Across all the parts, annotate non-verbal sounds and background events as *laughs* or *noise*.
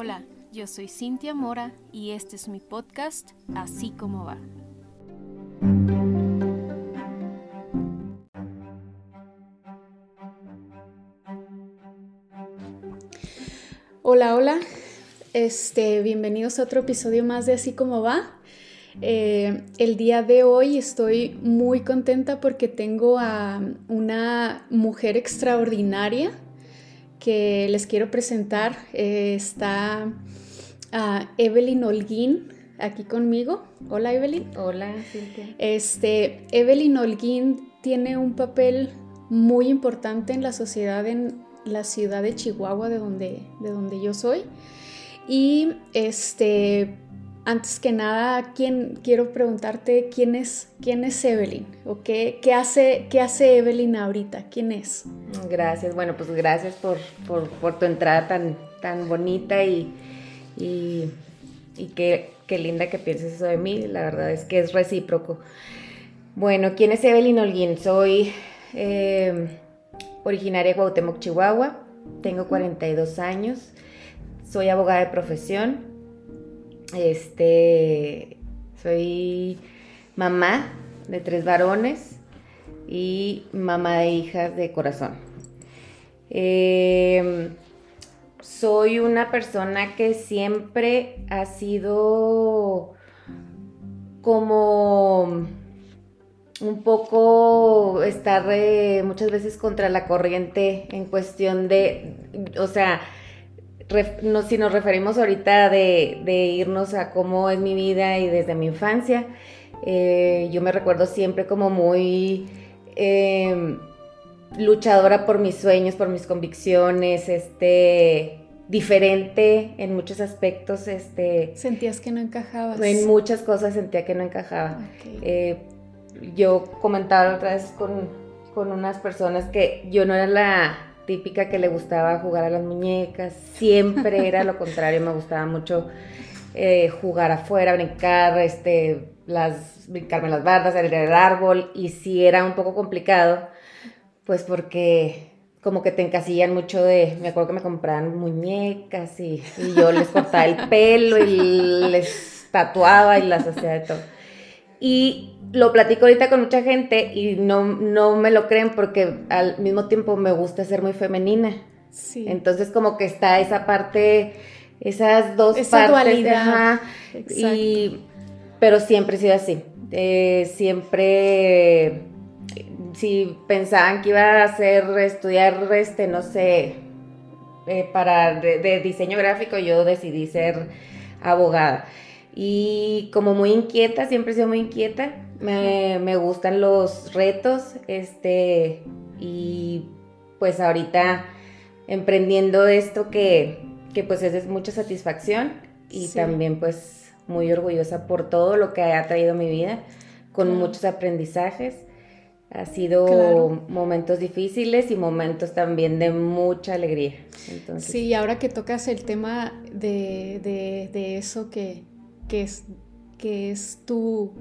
Hola, yo soy Cintia Mora y este es mi podcast Así como va. Hola, hola. Este, bienvenidos a otro episodio más de Así como va. Eh, el día de hoy estoy muy contenta porque tengo a una mujer extraordinaria que les quiero presentar. Eh, está a Evelyn Holguín aquí conmigo. Hola Evelyn. Hola. Este, Evelyn Holguín tiene un papel muy importante en la sociedad en la ciudad de Chihuahua, de donde, de donde yo soy. Y este, antes que nada, ¿quién, quiero preguntarte quién es, quién es Evelyn o qué, qué, hace, qué hace Evelyn ahorita, quién es. Gracias, bueno, pues gracias por, tu entrada tan, tan bonita y, y, qué, linda que pienses eso de mí, la verdad es que es recíproco. Bueno, ¿quién es Evelyn Holguín? Soy eh, originaria de Cuauhtémoc, Chihuahua, tengo 42 años, soy abogada de profesión, este, soy mamá de tres varones y mamá de hijas de corazón. Em, soy una persona que siempre ha sido como un poco estar muchas veces contra la corriente en cuestión de, o sea, si nos referimos ahorita de, irnos a cómo es mi vida y desde mi infancia, eh, yo me recuerdo siempre como muy em, luchadora por mis sueños, por mis convicciones, este, diferente en muchos aspectos. Este, ¿Sentías que no encajabas? En muchas cosas sentía que no encajaba. Eh, yo comentaba otra vez con, con unas personas que yo no era la típica que le gustaba jugar a las muñecas, siempre era lo contrario, me gustaba mucho eh, jugar afuera, brincar, este, las, brincarme las bardas, salir del árbol, y si era un poco complicado, pues porque como que te encasillan mucho de, me acuerdo que me compraban muñecas y, y yo les cortaba el pelo y les tatuaba y las hacía de todo. Y lo platico ahorita con mucha gente y no, no me lo creen porque al mismo tiempo me gusta ser muy femenina. Sí. Entonces como que está esa parte, esas dos esa Dualidad. y, pero siempre he sido así. Eh, siempre, si pensaban que iba a hacer, estudiar, este, no sé, eh, para de diseño gráfico, yo decidí ser abogada. Y como muy inquieta, siempre he sido muy inquieta, me, gustan los retos, este, y pues ahorita emprendiendo esto que, pues es mucha satisfacción y también pues muy orgullosa por todo lo que ha traído mi vida, con muchos aprendizajes. Ha sido momentos difíciles y momentos también de mucha alegría. Sí, y ahora que tocas el tema de, de eso que, que es, que es tu,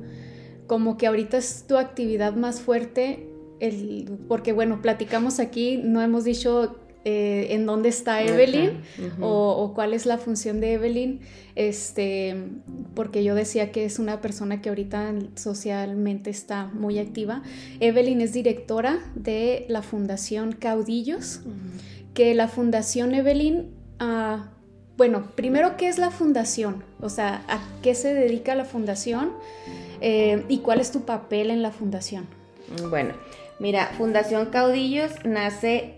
como que ahorita es tu actividad más fuerte, el, porque bueno, platicamos aquí, no hemos dicho eh, en dónde está Evelyn o, cuál es la función de Evelyn, este, porque yo decía que es una persona que ahorita socialmente está muy activa. Evelyn es directora de la Fundación Caudillos, que la Fundación Evelyn... Uh, bueno, primero, ¿qué es la fundación? O sea, ¿a qué se dedica la fundación? Eh, ¿Y cuál es tu papel en la fundación? Bueno, mira, Fundación Caudillos nace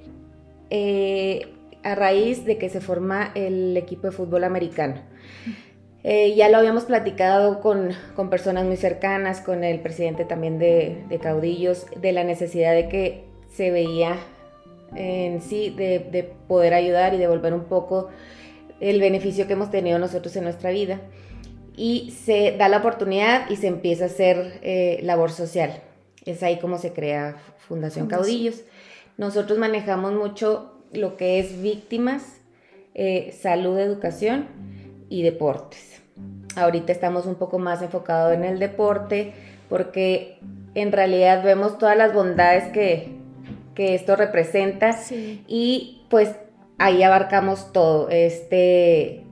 eh, a raíz de que se forma el equipo de fútbol americano. Eh, ya lo habíamos platicado con, personas muy cercanas, con el presidente también de, Caudillos, de la necesidad de que se veía en sí de, de poder ayudar y devolver un poco el beneficio que hemos tenido nosotros en nuestra vida. Y se da la oportunidad y se empieza a hacer eh, labor social. Es ahí como se crea Fundación Caudillos. Nosotros manejamos mucho lo que es víctimas, eh, salud, educación y deportes. Ahorita estamos un poco más enfocados en el deporte porque en realidad vemos todas las bondades que, que esto representa y pues ahí abarcamos todo. Este,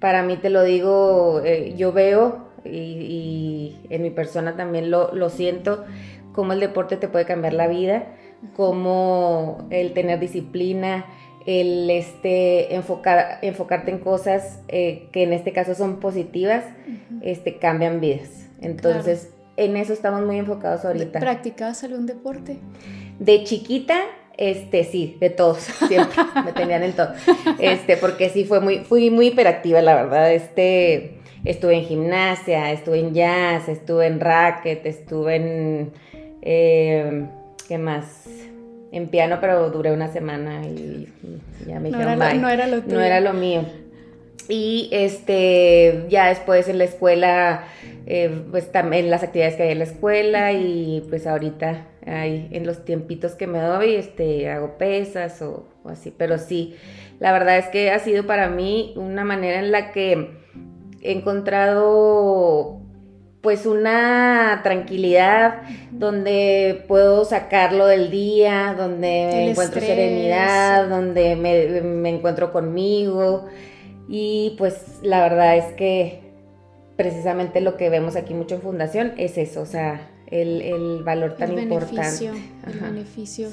para mí te lo digo, eh, yo veo y, en mi persona también lo, lo siento, cómo el deporte te puede cambiar la vida, cómo el tener disciplina, el este, enfocar, enfocarte en cosas eh, que en este caso son positivas, este, cambian vidas. Entonces, en eso estamos muy enfocados ahorita. ¿Practicabas algún deporte? De chiquita, este, sí, de todos, *laughs* siempre me tenían en todo. *laughs* Este, porque sí fue muy, fui muy hiperactiva, la verdad. Este, estuve en gimnasia, estuve en jazz, estuve en racket, estuve en, eh, ¿qué más? en piano, pero duré una semana y, ya me dijeron, no era, no era lo No era lo mío. Y este, ya después en la escuela, eh, pues también las actividades que hay en la escuela y pues ahorita en los tiempitos que me doy, este, hago pesas o, o así, pero sí, la verdad es que ha sido para mí una manera en la que he encontrado pues una tranquilidad donde puedo sacarlo del día, donde me encuentro serenidad, donde me, encuentro conmigo. Y pues la verdad es que precisamente lo que vemos aquí mucho en Fundación es eso, o sea, el, valor tan importante. El beneficio.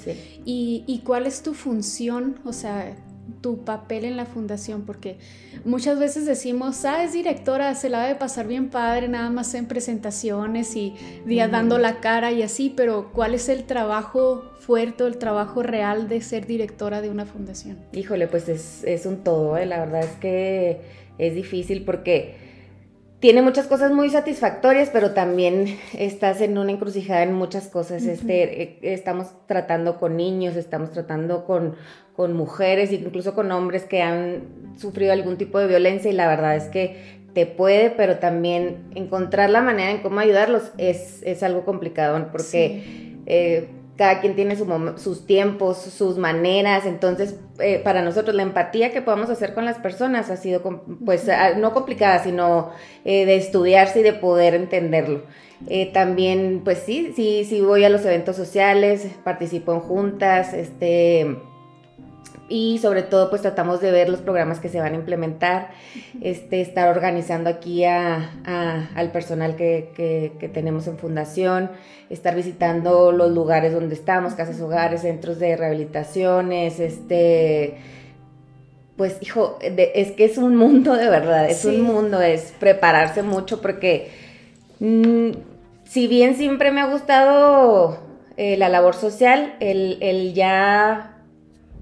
¿Y, ¿Y cuál es tu función? O sea, tu papel en la fundación, porque muchas veces decimos, ah, es directora, se la debe pasar bien padre, nada más en presentaciones y día dando la cara y así, pero ¿cuál es el trabajo fuerte, el trabajo real de ser directora de una fundación? Híjole, pues es, un todo, ¿eh? la verdad es que es difícil porque tiene muchas cosas muy satisfactorias, pero también *laughs* estás en una encrucijada en muchas cosas. Este, eh, estamos tratando con niños, estamos tratando con, con mujeres, incluso con hombres que han sufrido algún tipo de violencia y la verdad es que te puede, pero también encontrar la manera en cómo ayudarlos es, es algo complicado porque eh, cada quien tiene sus tiempos, sus maneras, entonces eh, para nosotros la empatía que podamos hacer con las personas ha sido pues no complicada, sino eh, de estudiarse y de poder entenderlo. Eh, también pues sí, sí, sí voy a los eventos sociales, participo en juntas, este y sobre todo pues tratamos de ver los programas que se van a implementar, este, estar organizando aquí al personal que, tenemos en fundación, estar visitando los lugares donde estamos, casas hogares, centros de rehabilitaciones, este, pues hijo, es que es un mundo de verdad, es un mundo, es prepararse mucho porque mm, si bien siempre me ha gustado eh, la labor social, el, el ya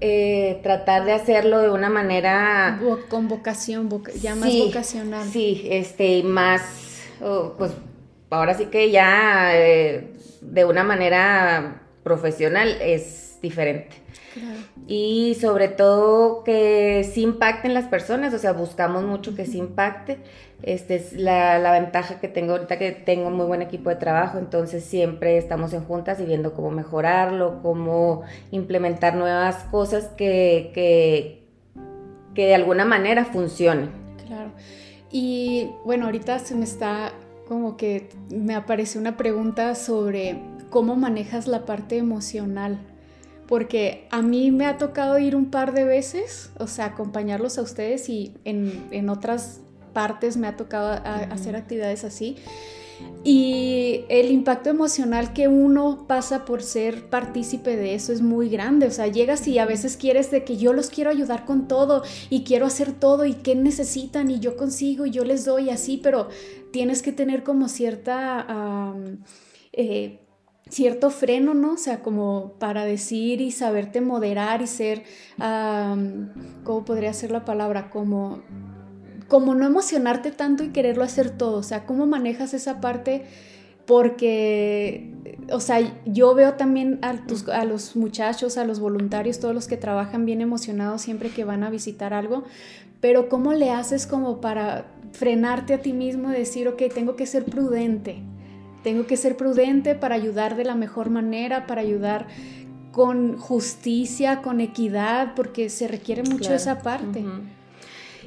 eh, tratar de hacerlo de una manera... Con vocación, ya más vocacional. Sí, este, más, oh, pues ahora sí que ya eh, de una manera profesional es diferente. Y sobre todo que sí impacten las personas, o sea, buscamos mucho que sí impacte. Esta es la, ventaja que tengo ahorita, que tengo muy buen equipo de trabajo, entonces siempre estamos en juntas y viendo cómo mejorarlo, cómo implementar nuevas cosas que, que, que de alguna manera funcionen. Claro. Y bueno, ahorita se me está como que me aparece una pregunta sobre cómo manejas la parte emocional porque a mí me ha tocado ir un par de veces, o sea, acompañarlos a ustedes y en, otras partes me ha tocado hacer actividades así. Y el impacto emocional que uno pasa por ser partícipe de eso es muy grande. O sea, llegas y a veces quieres de que yo los quiero ayudar con todo y quiero hacer todo y qué necesitan y yo consigo y yo les doy así, pero tienes que tener como cierta... Eh, cierto freno, ¿no? O sea, como para decir y saberte moderar y ser, ¿cómo podría ser la palabra? Como, como no emocionarte tanto y quererlo hacer todo, o sea, ¿cómo manejas esa parte? Porque, o sea, yo veo también a, a los muchachos, a los voluntarios, todos los que trabajan bien emocionados siempre que van a visitar algo, pero ¿cómo le haces como para frenarte a ti mismo y decir, ok, tengo que ser prudente? Tengo que ser prudente para ayudar de la mejor manera, para ayudar con justicia, con equidad, porque se requiere mucho esa parte.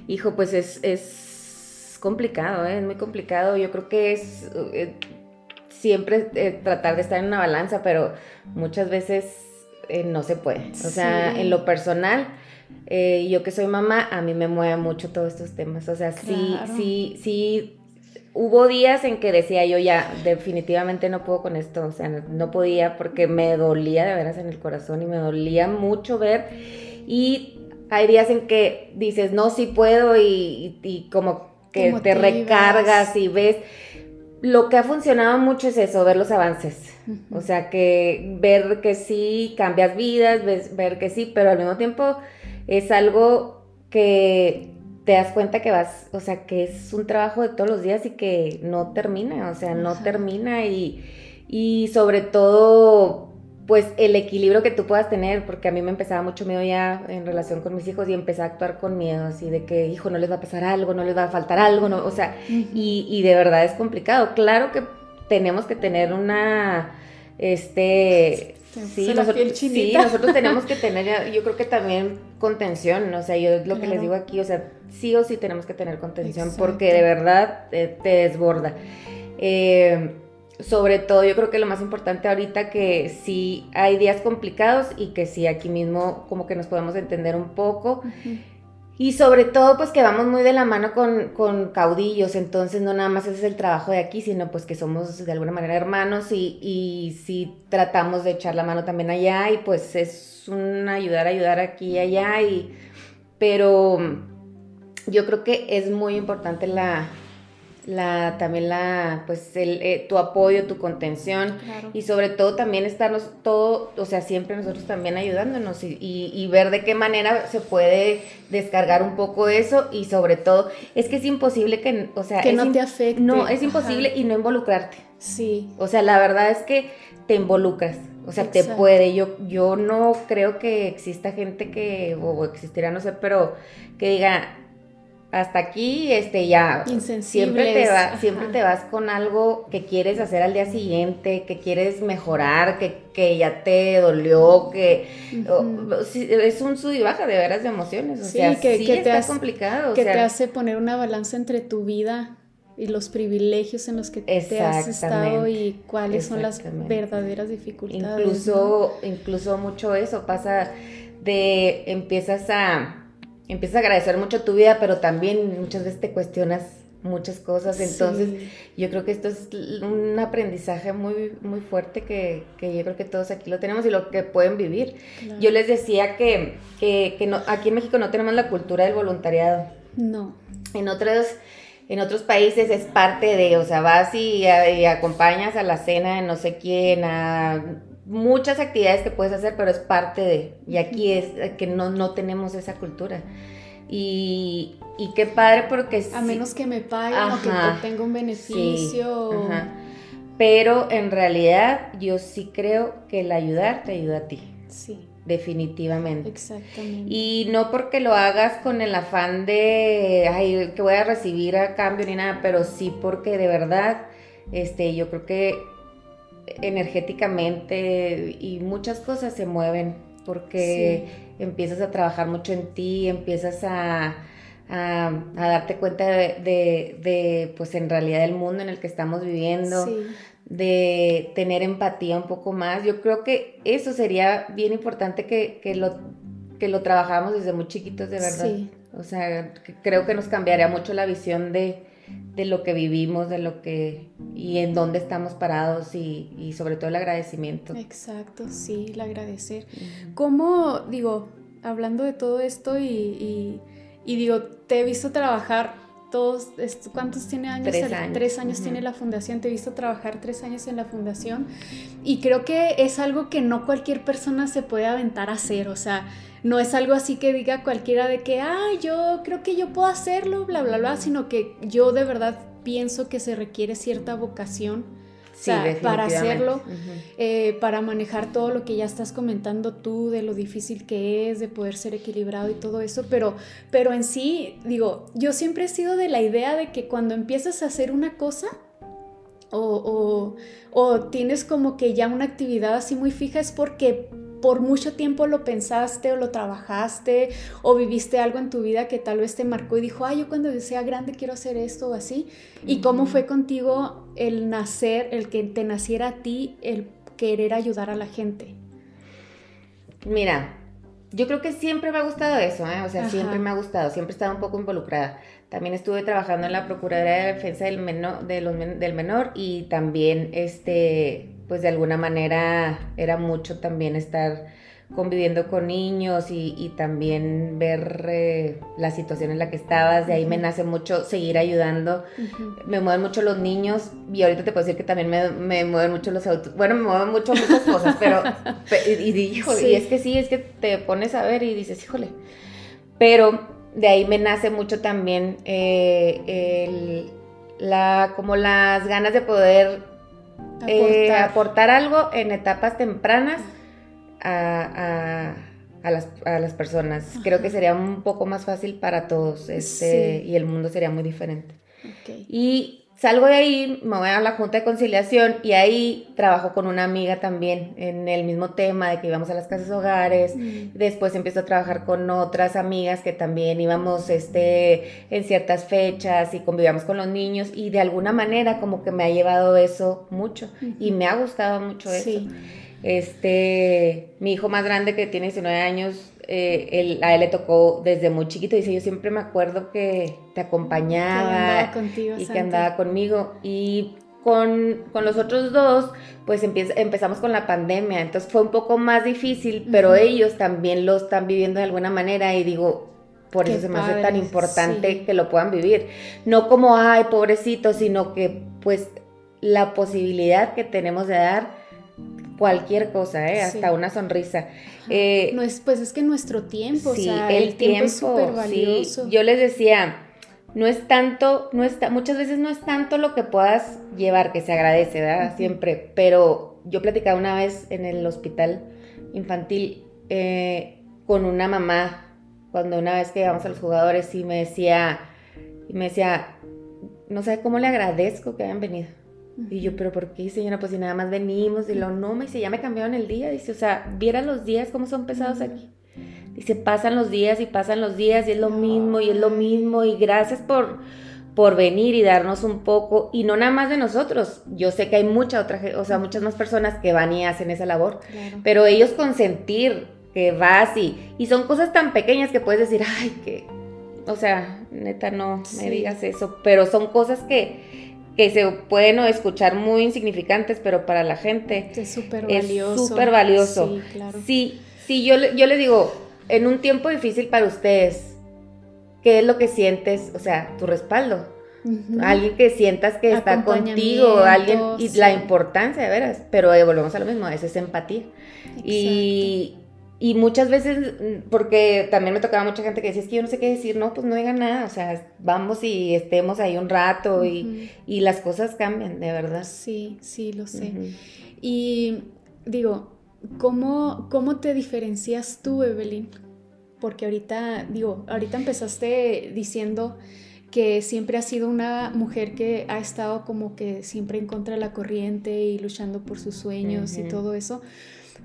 Hijo, pues es, complicado, ¿eh? es muy complicado. Yo creo que es eh, siempre eh, tratar de estar en una balanza, pero muchas veces no se puede. O sea, en lo personal, yo que soy mamá, a mí me mueve mucho todos estos temas. O sea, sí, sí, sí, hubo días en que decía yo ya, definitivamente no puedo con esto, o sea, no, podía porque me dolía de veras en el corazón y me dolía mucho ver. Y hay días en que dices, no, sí puedo y, como que te recargas y ves. Lo que ha funcionado mucho es eso, ver los avances. O sea, que ver que sí cambias vidas, ver que sí, pero al mismo tiempo es algo que te das cuenta que vas, o sea, que es un trabajo de todos los días y que no termina, o sea, no termina y, y sobre todo, pues el equilibrio que tú puedas tener, porque a mí me empezaba mucho miedo ya en relación con mis hijos y empecé a actuar con miedo, así de que, hijo, no les va a pasar algo, no les va a faltar algo, no, o sea, y, y de verdad es complicado. Claro que tenemos que tener una, este, Sí, nosotros, sí, nosotros tenemos *laughs* que tener, yo creo que también contención, o sea, yo es lo que les digo aquí, o sea, sí o sí tenemos que tener contención porque de verdad te desborda. Eh, sobre todo, yo creo que lo más importante ahorita que sí hay días complicados y que sí aquí mismo como que nos podemos entender un poco. Y sobre todo, pues que vamos muy de la mano con, caudillos, entonces no nada más es el trabajo de aquí, sino pues que somos de alguna manera hermanos y, y sí tratamos de echar la mano también allá y pues es un ayudar, ayudar aquí y allá, y, pero yo creo que es muy importante la, la también la pues el, eh, tu apoyo tu contención. Y sobre todo también estarnos todo o sea siempre nosotros también ayudándonos y, y, ver de qué manera se puede descargar un poco eso y sobre todo es que es imposible que o sea que no te afecte. no es imposible y no involucrarte. Sí. O sea la verdad es que te involucras o sea, te puede. Yo, yo no creo que exista gente que, o existirá, no sé, pero que diga, hasta aquí, este, ya, siempre te, va, siempre te vas con algo que quieres hacer al día siguiente, que quieres mejorar, que, ya te dolió, que es un sub y baja de veras de emociones, o sea, que, sí te está complicado. Que te hace poner una balanza entre tu vida y los privilegios en los que te has estado y cuáles son las verdaderas dificultades. Incluso, incluso mucho eso pasa de empiezas a empiezas a agradecer mucho tu vida, pero también muchas veces te cuestionas muchas cosas. Entonces, yo creo que esto es un aprendizaje muy, muy fuerte que, yo creo que todos aquí lo tenemos y lo que pueden vivir. Yo les decía que, que, no, aquí en México no tenemos la cultura del voluntariado. No. En otros, en otros países es parte de, o sea, vas y, y acompañas a la cena de no sé quién, a muchas actividades que puedes hacer, pero es parte de, y aquí es que no, no tenemos esa cultura. Y, y qué padre porque... A menos que me paguen o que tenga un beneficio. Pero en realidad yo sí creo que el ayudar te ayuda a ti. Sí. Definitivamente. Exactamente. Y no porque lo hagas con el afán de, ay, que voy a recibir a cambio ni nada, pero sí porque de verdad, este, yo creo que energéticamente y muchas cosas se mueven porque empiezas a trabajar mucho en ti, empiezas a, darte cuenta de, pues en realidad el mundo en el que estamos viviendo, de tener empatía un poco más. Yo creo que eso sería bien importante que, lo, que lo trabajamos desde muy chiquitos, de verdad. O sea, creo que nos cambiaría mucho la visión de, de lo que vivimos, de lo que y en dónde estamos parados y, sobre todo el agradecimiento. Exacto, sí, el agradecer. ¿Cómo, digo, hablando de todo esto y, digo, te he visto trabajar todos, ¿cuántos tiene años? Tres años. Tres años tiene la fundación, te he visto trabajar tres años en la fundación y creo que es algo que no cualquier persona se puede aventar a hacer, o sea, no es algo así que diga cualquiera de que, ah, yo creo que yo puedo hacerlo, bla, bla, bla, sino que yo de verdad pienso que se requiere cierta vocación para hacerlo, eh, para manejar todo lo que ya estás comentando tú, de lo difícil que es, de poder ser equilibrado y todo eso, pero, pero en sí, digo, yo siempre he sido de la idea de que cuando empiezas a hacer una cosa, o, o tienes como que ya una actividad así muy fija, es porque por mucho tiempo lo pensaste o lo trabajaste o viviste algo en tu vida que tal vez te marcó y dijo, ay, yo cuando sea grande quiero hacer esto o así. ¿Y cómo fue contigo el nacer, el que te naciera a ti, el querer ayudar a la gente? Mira, yo creo que siempre me ha gustado eso, ¿eh? o sea, siempre me ha gustado, siempre he estado un poco involucrada. También estuve trabajando en la Procuraduría de Defensa del Menor, del menor y también, este, pues de alguna manera era mucho también estar conviviendo con niños y, también ver eh, la situación en la que estabas. De ahí me nace mucho seguir ayudando. Me mueven mucho los niños y ahorita te puedo decir que también me, mueven mucho los autos. Bueno, me mueven mucho muchas cosas, pero... *laughs* y, y, y es que sí, es que te pones a ver y dices, híjole. Pero de ahí me nace mucho también eh, el, la, como las ganas de poder eh, aportar algo en etapas tempranas a, las, personas. Creo que sería un poco más fácil para todos este, y el mundo sería muy diferente. Y salgo de ahí, me voy a la junta de conciliación y ahí trabajo con una amiga también en el mismo tema de que íbamos a las casas hogares. Mm. Después empiezo a trabajar con otras amigas que también íbamos este, en ciertas fechas y convivíamos con los niños y de alguna manera como que me ha llevado eso mucho y me ha gustado mucho eso. Este, mi hijo más grande que tiene 19 años, eh, a él le tocó desde muy chiquito, dice, yo siempre me acuerdo que te acompañaba y que andaba conmigo. Y con, los otros dos, pues empezamos con la pandemia, entonces fue un poco más difícil, pero ellos también lo están viviendo de alguna manera. Y digo, por eso se me hace tan importante que lo puedan vivir. No como, ay, pobrecito, sino que pues la posibilidad que tenemos de dar cualquier cosa, ¿eh? hasta una sonrisa. Eh, no es, pues es que nuestro tiempo, sí, el, tiempo, es súper valioso. Yo les decía, no es tanto, no está, muchas veces no es tanto lo que puedas llevar, que se agradece, ¿verdad? Siempre, pero yo platicaba una vez en el hospital infantil eh, con una mamá, cuando una vez que íbamos a los jugadores y me decía, y me decía, no sé cómo le agradezco que hayan venido y yo, pero ¿por qué, señora? Pues si nada más venimos, y lo no, me dice, ya me cambiaron el día, dice, o sea, vieran los días cómo son pesados aquí. Dice, pasan los días y pasan los días y es lo mismo y es lo mismo y gracias por, por venir y darnos un poco y no nada más de nosotros. Yo sé que hay mucha otra, o sea, muchas más personas que van y hacen esa labor, pero ellos consentir que vas y, y son cosas tan pequeñas que puedes decir, ay, que, o sea, neta, no me digas eso, pero son cosas que que se pueden escuchar muy insignificantes, pero para la gente es súper valioso. súper valioso. Sí, claro. Sí, sí yo, yo les digo, en un tiempo difícil para ustedes, ¿qué es lo que sientes? O sea, tu respaldo. Alguien que sientas que está contigo, alguien, y la importancia, de veras, pero eh, volvemos a lo mismo, esa es empatía. Y, y muchas veces, mm, porque también me tocaba mucha gente que decía, es que yo no sé qué decir, no, pues no diga nada, o sea, vamos y estemos ahí un rato y, las cosas cambian, de verdad. Sí, sí, lo sé. Y digo, ¿cómo, ¿cómo te diferencias tú, Evelyn? Porque ahorita, digo, ahorita empezaste diciendo que siempre has sido una mujer que ha estado como que siempre en contra de la corriente y luchando por sus sueños y todo eso,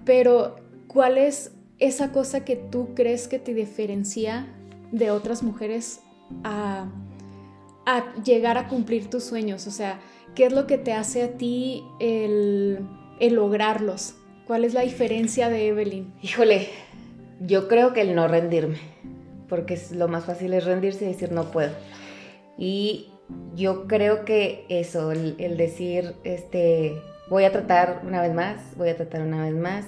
pero ¿cuál es esa cosa que tú crees que te diferencia de otras mujeres a, llegar a cumplir tus sueños? O sea, ¿qué es lo que te hace a ti el, lograrlos? ¿Cuál es la diferencia de Evelyn? Híjole, yo creo que el no rendirme, porque lo más fácil es rendirse y decir no puedo. Y yo creo que eso, el, el decir, este, voy a tratar una vez más, voy a tratar una vez más,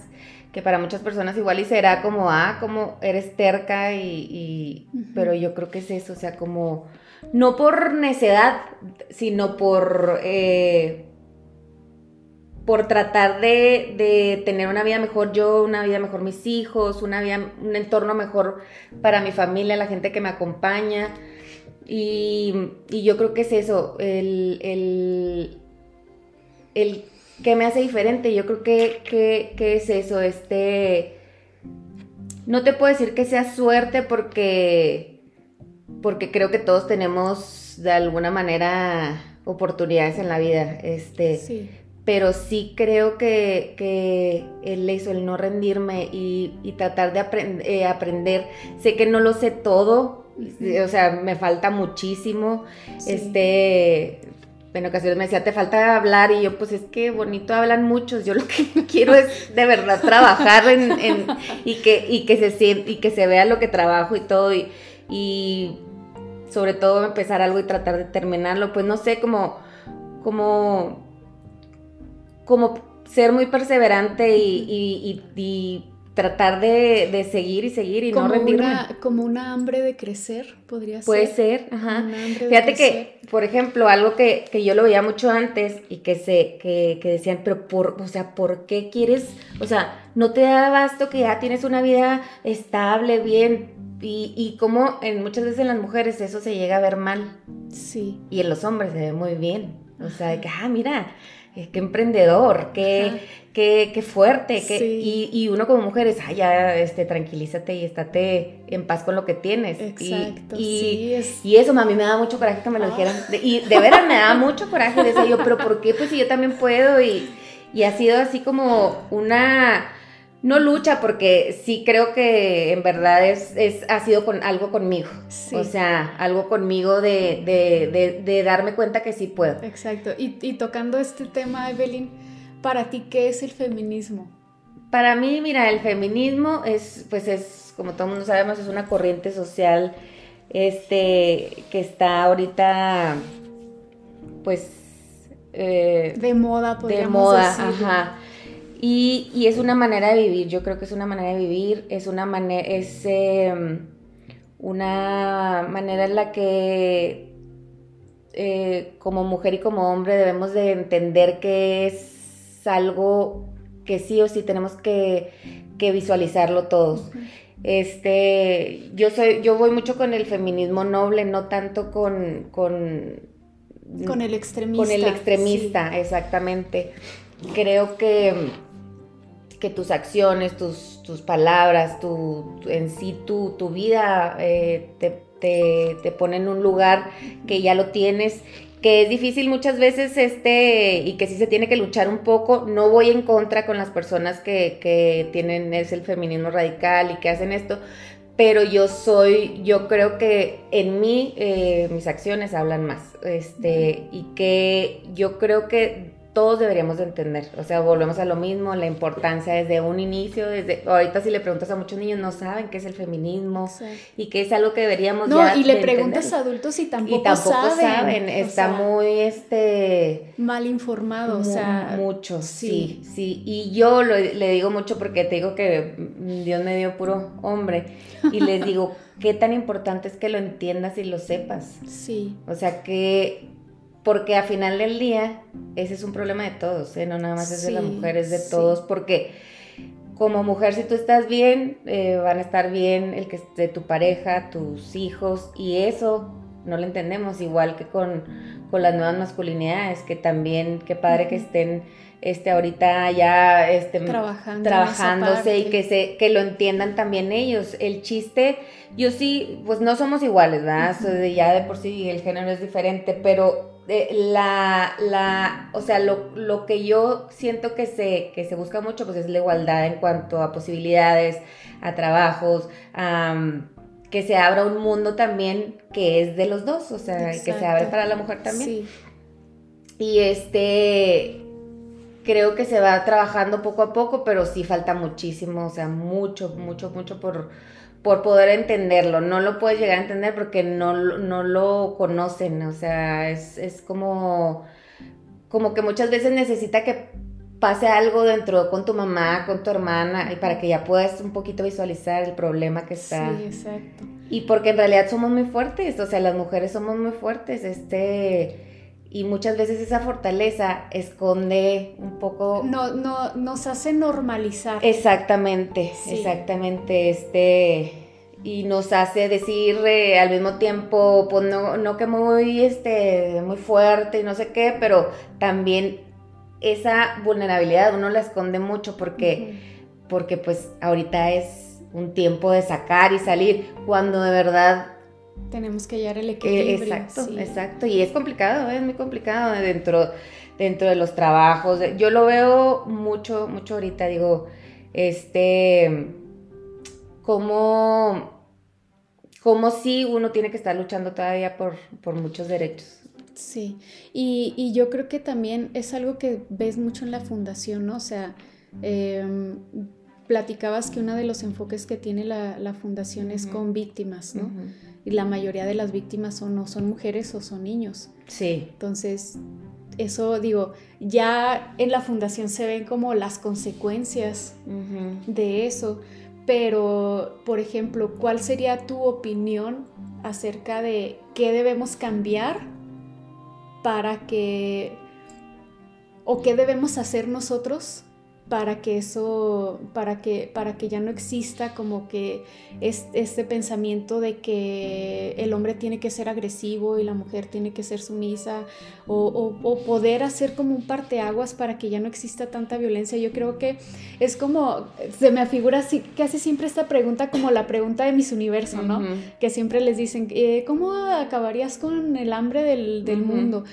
que para muchas personas igual y será como, ah, como eres terca y, pero yo creo que es eso, o sea, como, no por necedad, sino por, eh, por tratar de, tener una vida mejor yo, una vida mejor mis hijos, una vida, un entorno mejor para mi familia, la gente que me acompaña. Y, yo creo que es eso, el, el, el ¿Qué me hace diferente? Yo creo que, que, es eso, este... No te puedo decir que sea suerte porque, porque creo que todos tenemos de alguna manera oportunidades en la vida, este, sí. pero sí creo que, que el eso, el no rendirme y, tratar de eh, aprender, sé que no lo sé todo, o sea, me falta muchísimo, este, en ocasiones me decía, te falta hablar, y yo, pues es que bonito hablan muchos, yo lo que *laughs* quiero es de verdad trabajar en, y, que, y, que se siente, y que se vea lo que trabajo y todo, y, y sobre todo empezar algo y tratar de terminarlo, pues no sé, como, como, como ser muy perseverante y, y tratar de, seguir y seguir y no rendirme. como una hambre de crecer, podría ser. Puede ser, ajá. Fíjate que, por ejemplo, algo que, yo lo veía mucho antes y que se, que, que, decían, pero por, o sea, ¿por qué quieres? O sea, no te da basto que ya tienes una vida estable, bien. Y, y como en muchas veces en las mujeres eso se llega a ver mal. Sí. Y en los hombres se ve muy bien. O sea, de que, ah, mira, qué emprendedor, qué, qué, qué, fuerte, qué, y, y, uno como mujer es, ay, ya, este, tranquilízate y estate en paz con lo que tienes. Exacto, y, sí, es... y eso, mami, me da mucho coraje que me lo ah. dijeran. y de veras me da mucho coraje, decía yo, pero ¿por qué? Pues si yo también puedo, y, y ha sido así como una no lucha porque sí creo que en verdad es, es ha sido con algo conmigo. O sea, algo conmigo de, de, de, darme cuenta que sí puedo. Exacto. Y, y, tocando este tema, Evelyn, para ti, ¿qué es el feminismo? Para mí, mira, el feminismo es, pues es, como todo el mundo sabemos, es una corriente social este, que está ahorita, pues... Eh, de moda, podríamos De moda, ajá y, es una manera de vivir, yo creo que es una manera de vivir, es una manera, es em, una manera en la que eh, como mujer y como hombre debemos de entender que es algo que sí o sí tenemos que, visualizarlo todos. Este, yo soy, yo voy mucho con el feminismo noble, no tanto con, con con el extremista. Con el extremista, exactamente. Creo que que tus acciones, tus, tus palabras, tu, en sí tu, tu vida eh, te, te, pone en un lugar que ya lo tienes que es difícil muchas veces este y que sí se tiene que luchar un poco. No voy en contra con las personas que, que tienen es el feminismo radical y que hacen esto, pero yo soy, yo creo que en mí eh, mis acciones hablan más, este y que yo creo que todos deberíamos de entender. O sea, volvemos a lo mismo, la importancia desde un inicio, desde ahorita si le preguntas a muchos niños no saben qué es el feminismo y que es algo que deberíamos No, y le preguntas a adultos y tampoco, y tampoco saben. Está muy este mal informado, o sea, mucho, sí, sí, y yo le digo mucho porque te digo que Dios me dio puro hombre y les digo *laughs* qué tan importante es que lo entiendas y lo sepas. Sí. O sea, que porque a final del día ese es un problema de todos, ¿eh? no nada más es de las mujeres, de todos, porque como mujer si tú estás bien, eh, van a estar bien el que esté tu pareja, tus hijos, y eso no lo entendemos, igual que con, con las nuevas masculinidades, que también, qué padre que estén este ahorita ya este, Trabajando trabajándose y que se que lo entiendan también ellos. El chiste, yo sí, pues no somos iguales, ¿verdad? ya de por sí el género es diferente, pero la, la, o sea, lo, que yo siento que se, que se busca mucho, pues es la igualdad en cuanto a posibilidades, a trabajos, que se abra un mundo también que es de los dos, o sea, que se abre para la mujer también. Y este, creo que se va trabajando poco a poco, pero sí falta muchísimo, o sea, mucho, mucho, mucho por por poder entenderlo. No lo puedes llegar a entender porque no, no lo conocen. O sea, es, es, como, como que muchas veces necesita que pase algo dentro con tu mamá, con tu hermana, y para que ya puedas un poquito visualizar el problema que está. Sí, exacto. Y porque en realidad somos muy fuertes, o sea, las mujeres somos muy fuertes, este y muchas veces esa fortaleza esconde un poco... No, no, nos hace normalizar. Exactamente, exactamente, este, y nos hace decir eh, al mismo tiempo, pues no, no que muy, este, muy fuerte y no sé qué, pero también esa vulnerabilidad uno la esconde mucho porque, porque pues ahorita es un tiempo de sacar y salir, cuando de verdad tenemos que hallar el eh, equilibrio. exacto, exacto. Y es complicado, es muy complicado dentro, dentro de los trabajos. Yo lo veo mucho, mucho ahorita, digo, este, como, como si uno tiene que estar luchando todavía por, por muchos derechos. Sí, y, yo creo que también es algo que ves mucho en la fundación, ¿no? O sea, em, platicabas que uno de los enfoques que tiene la, fundación es con víctimas, ¿no? Y la mayoría de las víctimas son o son mujeres o son niños. Sí. Entonces, eso digo, ya en la fundación se ven como las consecuencias de eso, pero, por ejemplo, ¿cuál sería tu opinión acerca de qué debemos cambiar para que, o qué debemos hacer nosotros para que eso, para que, para que ya no exista como que este pensamiento de que el hombre tiene que ser agresivo y la mujer tiene que ser sumisa, o, poder hacer como un parteaguas para que ya no exista tanta violencia. Yo creo que es como, se me afigura así, casi siempre esta pregunta como la pregunta de mis universo, ¿no? Que siempre les dicen, eh, ¿cómo acabarías con el hambre del, mundo?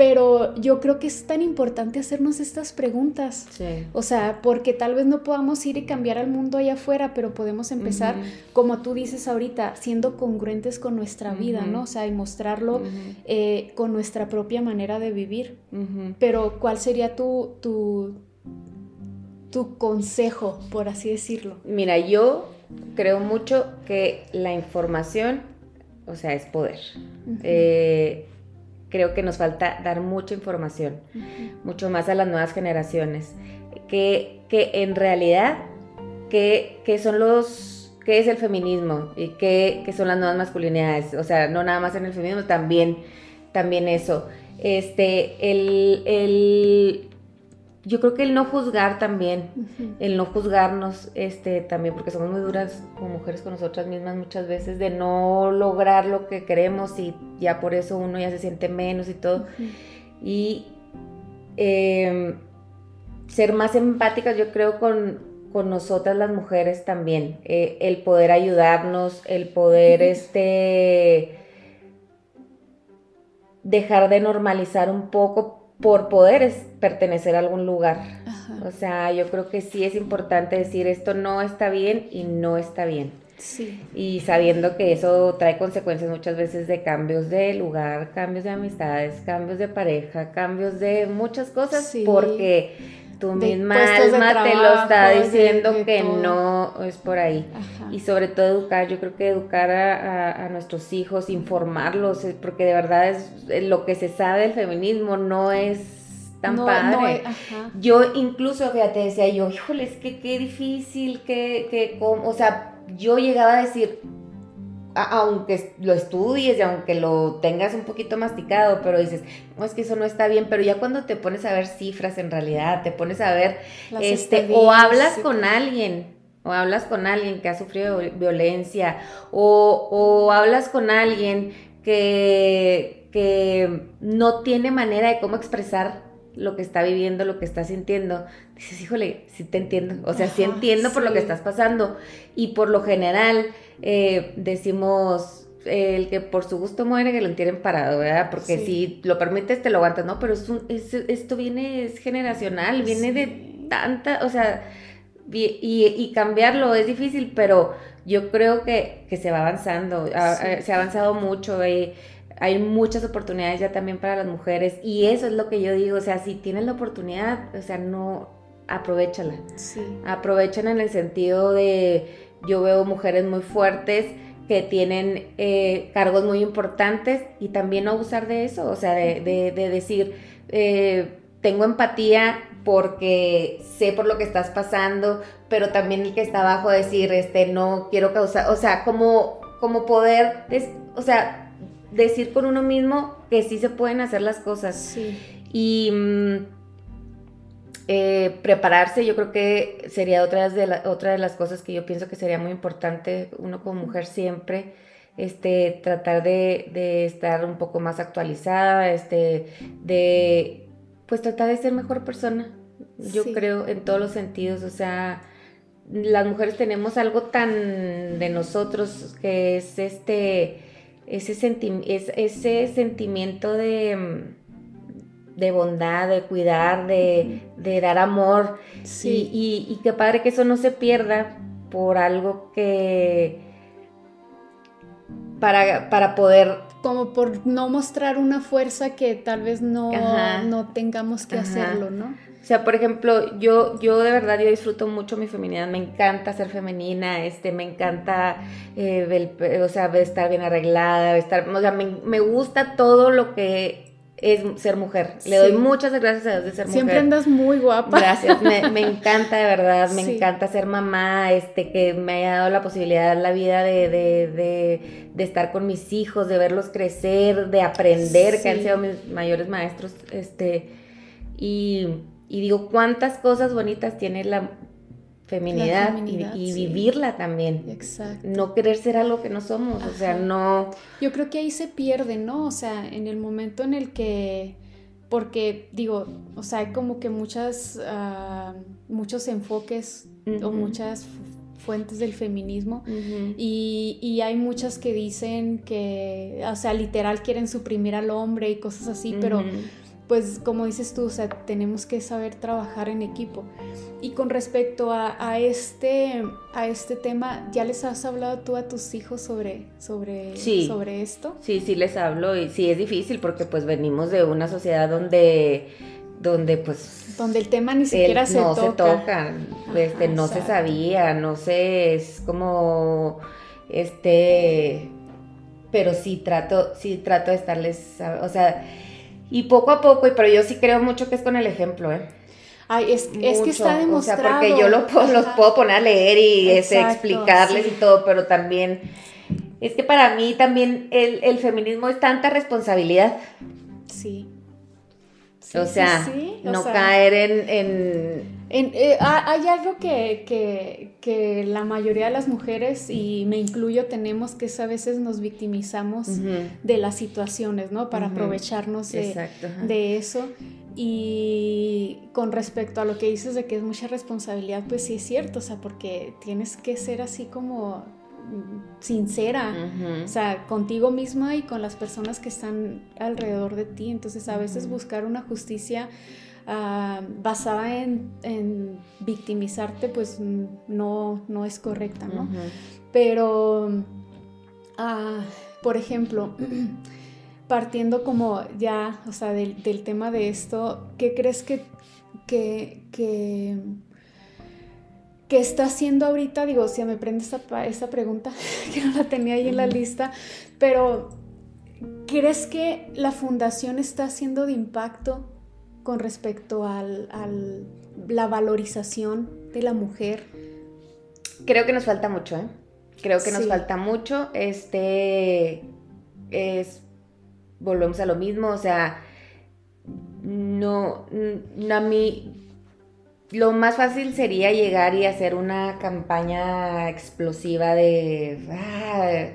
Pero yo creo que es tan importante hacernos estas preguntas. Sí. O sea, porque tal vez no podamos ir y cambiar al mundo allá afuera, pero podemos empezar, como tú dices ahorita, siendo congruentes con nuestra vida, ¿no? O sea, y mostrarlo eh, con nuestra propia manera de vivir. Pero, ¿cuál sería tu, tu, tu consejo, por así decirlo? Mira, yo creo mucho que la información, o sea, es poder creo que nos falta dar mucha información, mucho más a las nuevas generaciones, que, que en realidad, que, son los, qué es el feminismo y qué, son las nuevas masculinidades, o sea, no nada más en el feminismo, también, también eso. Este, el, el yo creo que el no juzgar también, el no juzgarnos este, también, porque somos muy duras como mujeres con nosotras mismas muchas veces, de no lograr lo que queremos y ya por eso uno ya se siente menos y todo. Y em, ser más empáticas, yo creo, con, nosotras las mujeres también. Eh, el poder ayudarnos, el poder este dejar de normalizar un poco por poder pertenecer a algún lugar. O sea, yo creo que sí es importante decir esto no está bien y no está bien. Sí. Y sabiendo que eso trae consecuencias muchas veces de cambios de lugar, cambios de amistades, cambios de pareja, cambios de muchas cosas, porque tú misma alma te lo está diciendo que no es por ahí. Y sobre todo educar, yo creo que educar a, nuestros hijos, informarlos, porque de verdad es lo que se sabe del feminismo no es tan padre. yo incluso, fíjate, decía yo, híjole, es que qué difícil, que, que, o sea, yo llegaba a decir, aunque lo estudies y aunque lo tengas un poquito masticado, pero dices, no, es que eso no está bien, pero ya cuando te pones a ver cifras en realidad, te pones a ver, este, o hablas con alguien, o hablas con alguien que ha sufrido violencia, o, o hablas con alguien que, que no tiene manera de cómo expresar lo que está viviendo, lo que está sintiendo, dices, híjole, sí te entiendo, o sea, sí entiendo por lo que estás pasando. Y por lo general eh, decimos, el que por su gusto muere, que lo entierren parado, ¿verdad? Porque si lo permites, te lo aguantas, ¿no? Pero es esto viene, es generacional, viene de tanta, o sea, y, cambiarlo es difícil, pero yo creo que, se va avanzando, se ha avanzado mucho. Eh, hay muchas oportunidades ya también para las mujeres y eso es lo que yo digo, o sea, si tienes la oportunidad, o sea, no, aprovechala. Sí. Aprovechan en el sentido de, yo veo mujeres muy fuertes que tienen eh, cargos muy importantes y también no abusar de eso, o sea, de, decir, eh, tengo empatía porque sé por lo que estás pasando, pero también el que está abajo decir, este, no quiero causar, o sea, como, como poder, o sea, decir con uno mismo que sí se pueden hacer las cosas. Sí. Y mm, eh, prepararse, yo creo que sería otra de, otra de las cosas que yo pienso que sería muy importante, uno como mujer siempre, este, tratar de, estar un poco más actualizada, este, de, pues tratar de ser mejor persona, yo creo, en todos los sentidos, o sea, las mujeres tenemos algo tan de nosotros que es este ese, ese sentimiento de, de, bondad, de cuidar, de, dar amor. Y, y, qué padre que eso no se pierda por algo que... Para, para poder como por no mostrar una fuerza que tal vez no, no tengamos que hacerlo, ¿no? O sea, por ejemplo, yo, yo de verdad yo disfruto mucho mi feminidad, me encanta ser femenina, este, me encanta, eh, o sea, estar bien arreglada, estar, o sea, me, me gusta todo lo que es ser mujer. Le doy muchas gracias a Dios de ser mujer. Siempre andas muy guapa. Gracias, me, *laughs* encanta de verdad, me encanta ser mamá, este, que me haya dado la posibilidad, la vida de, de, de, estar con mis hijos, de verlos crecer, de aprender, que han sido mis mayores maestros, este, y, y digo, cuántas cosas bonitas tiene la, feminidad, y, vivirla también. Exacto. No querer ser algo que no somos, o sea, no... Yo creo que ahí se pierde, ¿no? O sea, en el momento en el que... Porque digo, o sea, hay como que muchas, ah, muchos enfoques o muchas fuentes del feminismo y, y, hay muchas que dicen que, o sea, literal quieren suprimir al hombre y cosas así, pero pues como dices tú, o sea, tenemos que saber trabajar en equipo. Y con respecto a, este, a este tema, ¿ya les has hablado tú a tus hijos sobre, sobre, sobre esto? Sí, sí les hablo y sí es difícil porque pues venimos de una sociedad donde donde pues donde el tema ni siquiera se no toca. se toca este, no se sabía no sé es como este pero sí trato sí trato de estarles o sea y poco a poco, y pero yo sí creo mucho que es con el ejemplo, ¿eh? Ay, es, es que está demostrado. O sea, porque yo lo, *laughs* los puedo poner a leer y este, explicarles y todo, pero también es que para mí también el, feminismo es tanta responsabilidad. Sí. o sea, no caer en eh, hay algo que, la mayoría de las mujeres, y me incluyo, tenemos que es a veces nos victimizamos de las situaciones, ¿no? Para aprovecharnos de, eso. Y con respecto a lo que dices de que es mucha responsabilidad, pues sí es cierto, o sea, porque tienes que ser así como sincera, o sea, contigo misma y con las personas que están alrededor de ti. Entonces, a veces buscar una justicia Ah, basada en, victimizarte, pues no, no es correcta, ¿no? Pero, ah, por ejemplo, *clears throat* partiendo como ya, o sea, del, tema de esto, ¿qué crees que, que, que, está haciendo ahorita? Digo, si me prende esa, esa pregunta, *laughs* que no la tenía ahí en la lista, pero ¿crees que la fundación está haciendo de impacto con respecto a al, la valorización de la mujer? Creo que nos falta mucho, ¿eh? Creo que nos falta mucho. Este es. Volvemos a lo mismo, o sea. No. A mí. Lo más fácil sería llegar y hacer una campaña explosiva de. Ah,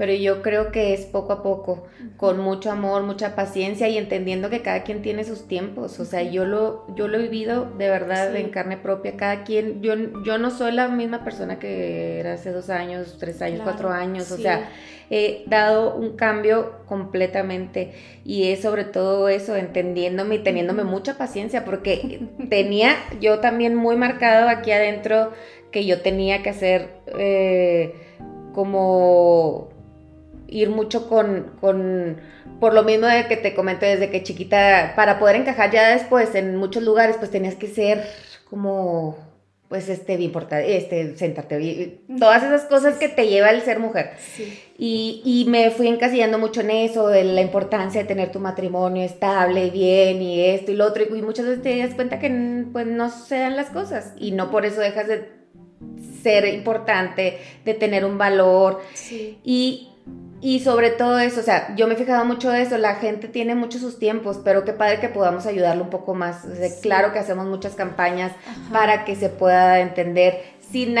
pero yo creo que es poco a poco, con mucho amor, mucha paciencia y entendiendo que cada quien tiene sus tiempos. O sea, yo lo, yo lo he vivido de verdad en carne propia. Cada quien, yo, yo no soy la misma persona que era hace dos años, tres años, cuatro años. O sea, he dado un cambio completamente y es sobre todo eso, entendiéndome y teniéndome mucha paciencia, porque *laughs* tenía yo también muy marcado aquí adentro que yo tenía que hacer eh, como ir mucho con, con, por lo mismo de que te comento desde que chiquita, para poder encajar ya después en muchos lugares, pues tenías que ser como, pues, este, importante, este, sentarte, todas esas cosas que te lleva el ser mujer. Y, y, me fui encasillando mucho en eso, de la importancia de tener tu matrimonio estable y bien, y esto y lo otro, y muchas veces te das cuenta que, pues, no se dan las cosas, y no por eso dejas de ser importante, de tener un valor. Y, y sobre todo eso, o sea, yo me he fijado mucho de eso, la gente tiene muchos sus tiempos, pero qué padre que podamos ayudarlo un poco más. Claro que hacemos muchas campañas para que se pueda entender sin,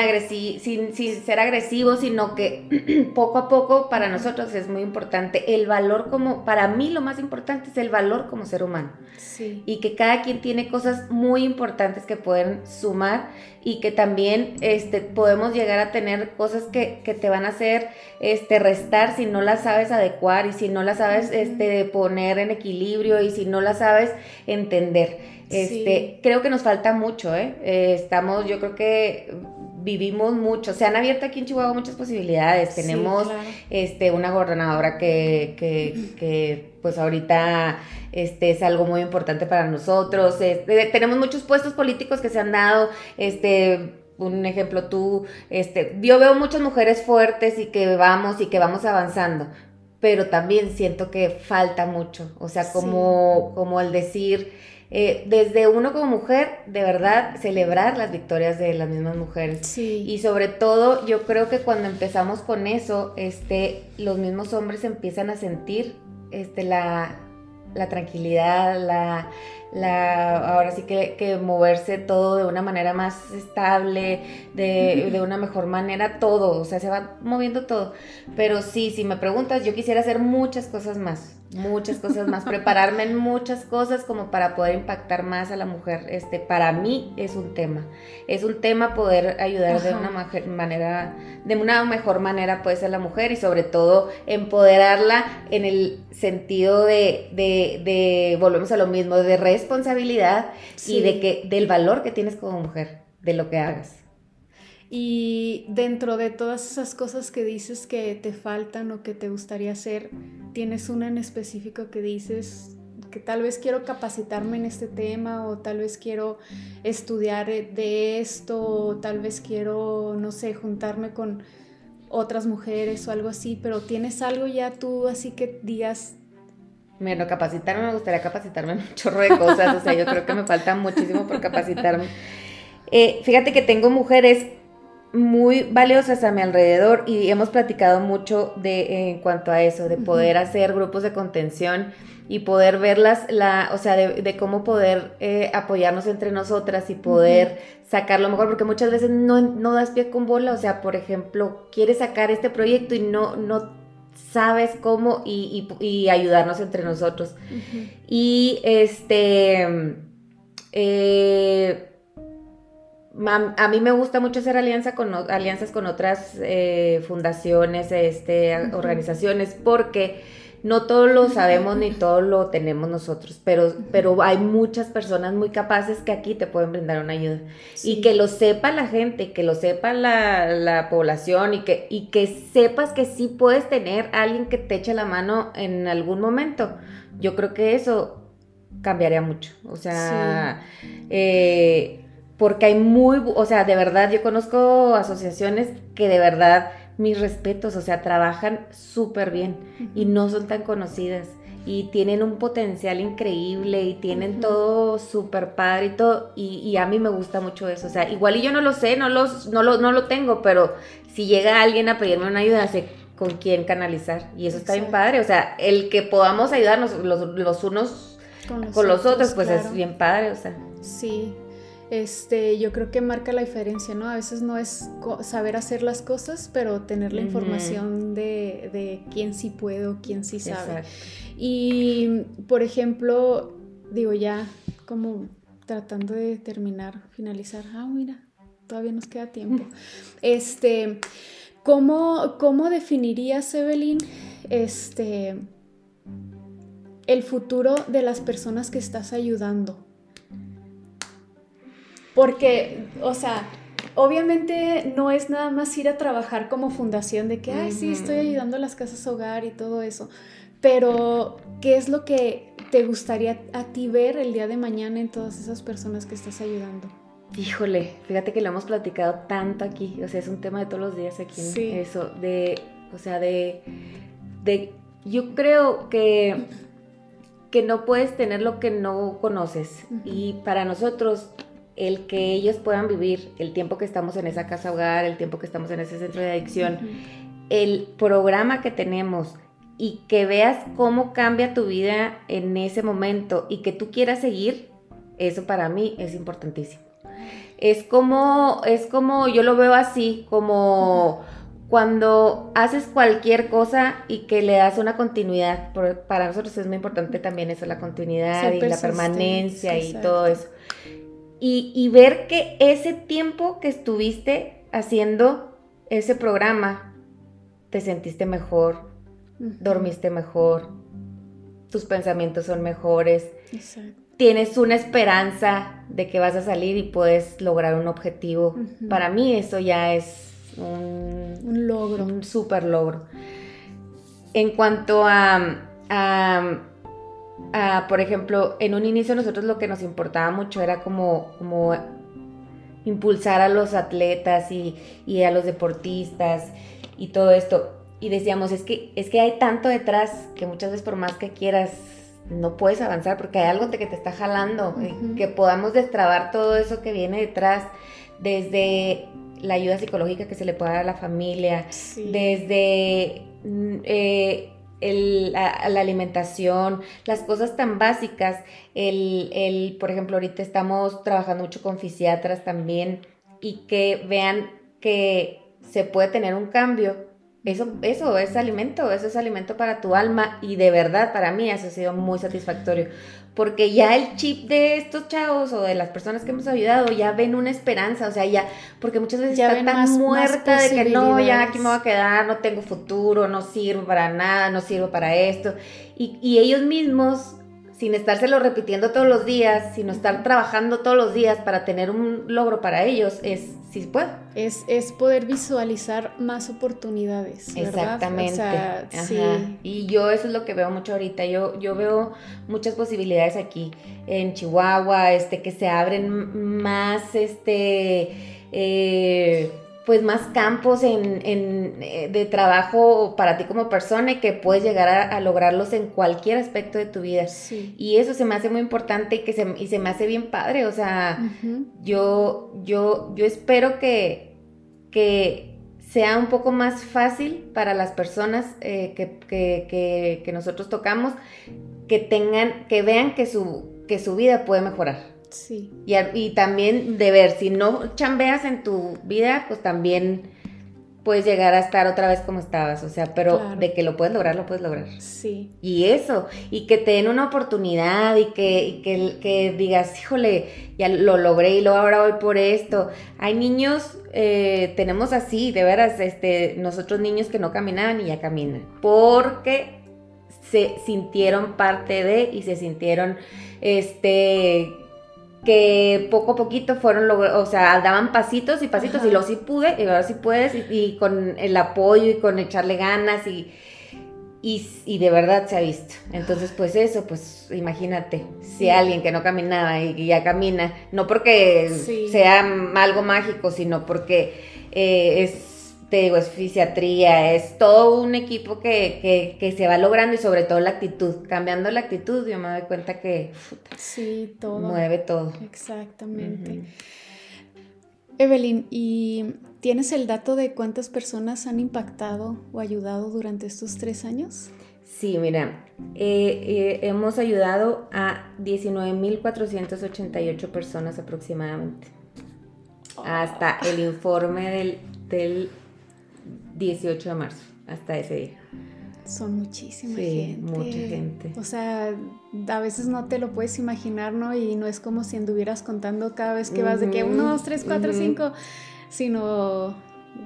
sin, sin, ser agresivo, sino que *clears throat* poco a poco para nosotros es muy importante el valor como, para mí lo más importante es el valor como ser humano. Sí. Y que cada quien tiene cosas muy importantes que pueden sumar y que también este, podemos llegar a tener cosas que, que, te van a hacer este, restar si no las sabes adecuar y si no las sabes este, poner en equilibrio y si no las sabes entender. Este, Creo que nos falta mucho, ¿eh? ¿eh? Estamos, yo creo que vivimos mucho, se han abierto aquí en Chihuahua muchas posibilidades. Tenemos este, una gobernadora que, que, que, pues ahorita este, es algo muy importante para nosotros. tenemos muchos puestos políticos que se han dado, este, un ejemplo tú, este, yo veo muchas mujeres fuertes y que vamos y que vamos avanzando, pero también siento que falta mucho, o sea, como, como el decir, eh, desde uno como mujer, de verdad, celebrar las victorias de las mismas mujeres. Sí. Y sobre todo, yo creo que cuando empezamos con eso, este, los mismos hombres empiezan a sentir este, la, la tranquilidad, la, la, ahora sí que, que, moverse todo de una manera más estable, de, de, una mejor manera, todo, o sea, se va moviendo todo. Pero sí, si me preguntas, yo quisiera hacer muchas cosas más muchas cosas más, prepararme en muchas cosas como para poder impactar más a la mujer. Este, para mí es un tema, es un tema poder ayudar de una manera, de una mejor manera pues a la mujer y sobre todo empoderarla en el sentido de, de, de volvemos a lo mismo, de responsabilidad y de que, del valor que tienes como mujer, de lo que hagas. Y dentro de todas esas cosas que dices que te faltan o que te gustaría hacer, ¿tienes una en específico que dices que tal vez quiero capacitarme en este tema o tal vez quiero estudiar de esto o tal vez quiero, no sé, juntarme con otras mujeres o algo así, pero tienes algo ya tú así que digas... Bueno, capacitarme, me gustaría capacitarme en un chorro de cosas, o sea, yo creo que me falta muchísimo por capacitarme. Eh, fíjate que tengo mujeres muy valiosas a mi alrededor y hemos platicado mucho de en cuanto a eso, de poder hacer grupos de contención y poder verlas, la, o sea, de, cómo poder eh, apoyarnos entre nosotras y poder sacar lo mejor, porque muchas veces no, no, das pie con bola, o sea, por ejemplo, quieres sacar este proyecto y no, no sabes cómo y, y, ayudarnos entre nosotros. Y este... Eh, a mí me gusta mucho hacer alianza con, alianzas con otras eh, fundaciones, este, organizaciones, porque no todo lo sabemos ni todo lo tenemos nosotros, pero, pero hay muchas personas muy capaces que aquí te pueden brindar una ayuda. Y que lo sepa la gente, que lo sepa la, población y que, y que sepas que sí puedes tener alguien que te eche la mano en algún momento. Yo creo que eso cambiaría mucho. O sea, eh, porque hay muy, o sea, de verdad, yo conozco asociaciones que de verdad, mis respetos, o sea, trabajan súper bien y no son tan conocidas y tienen un potencial increíble y tienen todo súper padre y todo, y, a mí me gusta mucho eso, o sea, igual y yo no lo sé, no, los, no, lo, no lo tengo, pero si llega alguien a pedirme una ayuda, sé con quién canalizar y eso está bien padre, o sea, el que podamos ayudarnos los, unos con los, otros, pues es bien padre, o sea. Sí, este, yo creo que marca la diferencia, ¿no? A veces no es saber hacer las cosas, pero tener la información de, de, quién sí puede o quién sí sabe. Y, por ejemplo, digo ya como tratando de terminar, finalizar, ah, mira, todavía nos queda tiempo. *laughs* Este, ¿cómo, cómo definirías, Evelyn, este, el futuro de las personas que estás ayudando? Porque, o sea, obviamente no es nada más ir a trabajar como fundación de que, ay, sí, estoy ayudando a las casas hogar y todo eso. Pero, ¿qué es lo que te gustaría a ti ver el día de mañana en todas esas personas que estás ayudando? Híjole, fíjate que lo hemos platicado tanto aquí, o sea, es un tema de todos los días aquí. Sí. Eso, de, o sea, de, de, yo creo que, que no puedes tener lo que no conoces. Y para nosotros, el que ellos puedan vivir el tiempo que estamos en esa casa hogar, el tiempo que estamos en ese centro de adicción, el programa que tenemos y que veas cómo cambia tu vida en ese momento y que tú quieras seguir, eso para mí es importantísimo. Es como, es como, yo lo veo así, como cuando haces cualquier cosa y que le das una continuidad. para nosotros es muy importante también eso, la continuidad y la permanencia y todo eso y, ver que ese tiempo que estuviste haciendo ese programa, te sentiste mejor, dormiste mejor, tus pensamientos son mejores. tienes una esperanza de que vas a salir y puedes lograr un objetivo. Para mí eso ya es un, un logro. Un súper logro. En cuanto a, a, por ejemplo, en un inicio nosotros lo que nos importaba mucho era como, como impulsar a los atletas y, y a los deportistas y todo esto. Y decíamos, es que, es que hay tanto detrás que muchas veces por más que quieras, no puedes avanzar porque hay algo que te está jalando, que podamos destrabar todo eso que viene detrás, desde la ayuda psicológica que se le puede dar a la familia, desde mm, la, alimentación, las cosas tan básicas, el, el, por ejemplo, ahorita estamos trabajando mucho con fisiatras también y que vean que se puede tener un cambio. Eso, eso es alimento, eso es alimento para tu alma y de verdad para mí eso ha sido muy satisfactorio porque ya el chip de estos chavos o de las personas que hemos ayudado ya ven una esperanza, o sea, ya, porque muchas veces ya está tan muerta de que no, ya aquí me voy a quedar, no tengo futuro, no sirvo para nada, no sirvo para esto, y, y ellos mismos sin estárselo repitiendo todos los días, sino estar trabajando todos los días para tener un logro para ellos, es si se puede. Es, es poder visualizar más oportunidades. Exactamente. sí. Y yo eso es lo que veo mucho ahorita. Yo, yo veo muchas posibilidades aquí en Chihuahua, este, que se abren más este eh, pues más campos en, eh, de trabajo para ti como persona y que puedes llegar a, lograrlos en cualquier aspecto de tu vida. Y eso se me hace muy importante y que se, y se me hace bien padre. O sea, yo, yo, yo espero que, que sea un poco más fácil para las personas eh, que, que, que, nosotros tocamos, que tengan, que vean que su, que su vida puede mejorar. Sí. Y, también de ver, si no chambeas en tu vida, pues también puedes llegar a estar otra vez como estabas, o sea, pero de que lo puedes lograr, lo puedes lograr. Sí. Y eso, y que te den una oportunidad y que, que, digas, híjole, ya lo logré y luego ahora voy por esto. Hay niños, eh, tenemos así, de veras, este, nosotros niños que no caminaban y ya caminan, porque se sintieron parte de y se sintieron, este, que poco a poquito fueron, o sea, daban pasitos y pasitos y luego sí pude, y ahora sí puedes, y, con el apoyo y con echarle ganas y, y, de verdad se ha visto. Entonces, pues eso, pues imagínate, si alguien que no caminaba y, ya camina, no porque sea algo mágico, sino porque eh, es te digo, es fisiatría, es todo un equipo que, se va logrando y sobre todo la actitud. Cambiando la actitud, yo me doy cuenta que sí, todo. mueve todo. Exactamente. Evelyn, ¿y tienes el dato de cuántas personas han impactado o ayudado durante estos tres años? Sí, mira, eh, eh, hemos ayudado a 19.488 personas aproximadamente. Hasta el informe del, del 18 de marzo, hasta ese día. Son muchísima sí, mucha gente. O sea, a veces no te lo puedes imaginar, ¿no? Y no es como si anduvieras contando cada vez que vas de que uno, dos, tres, cuatro, cinco, sino,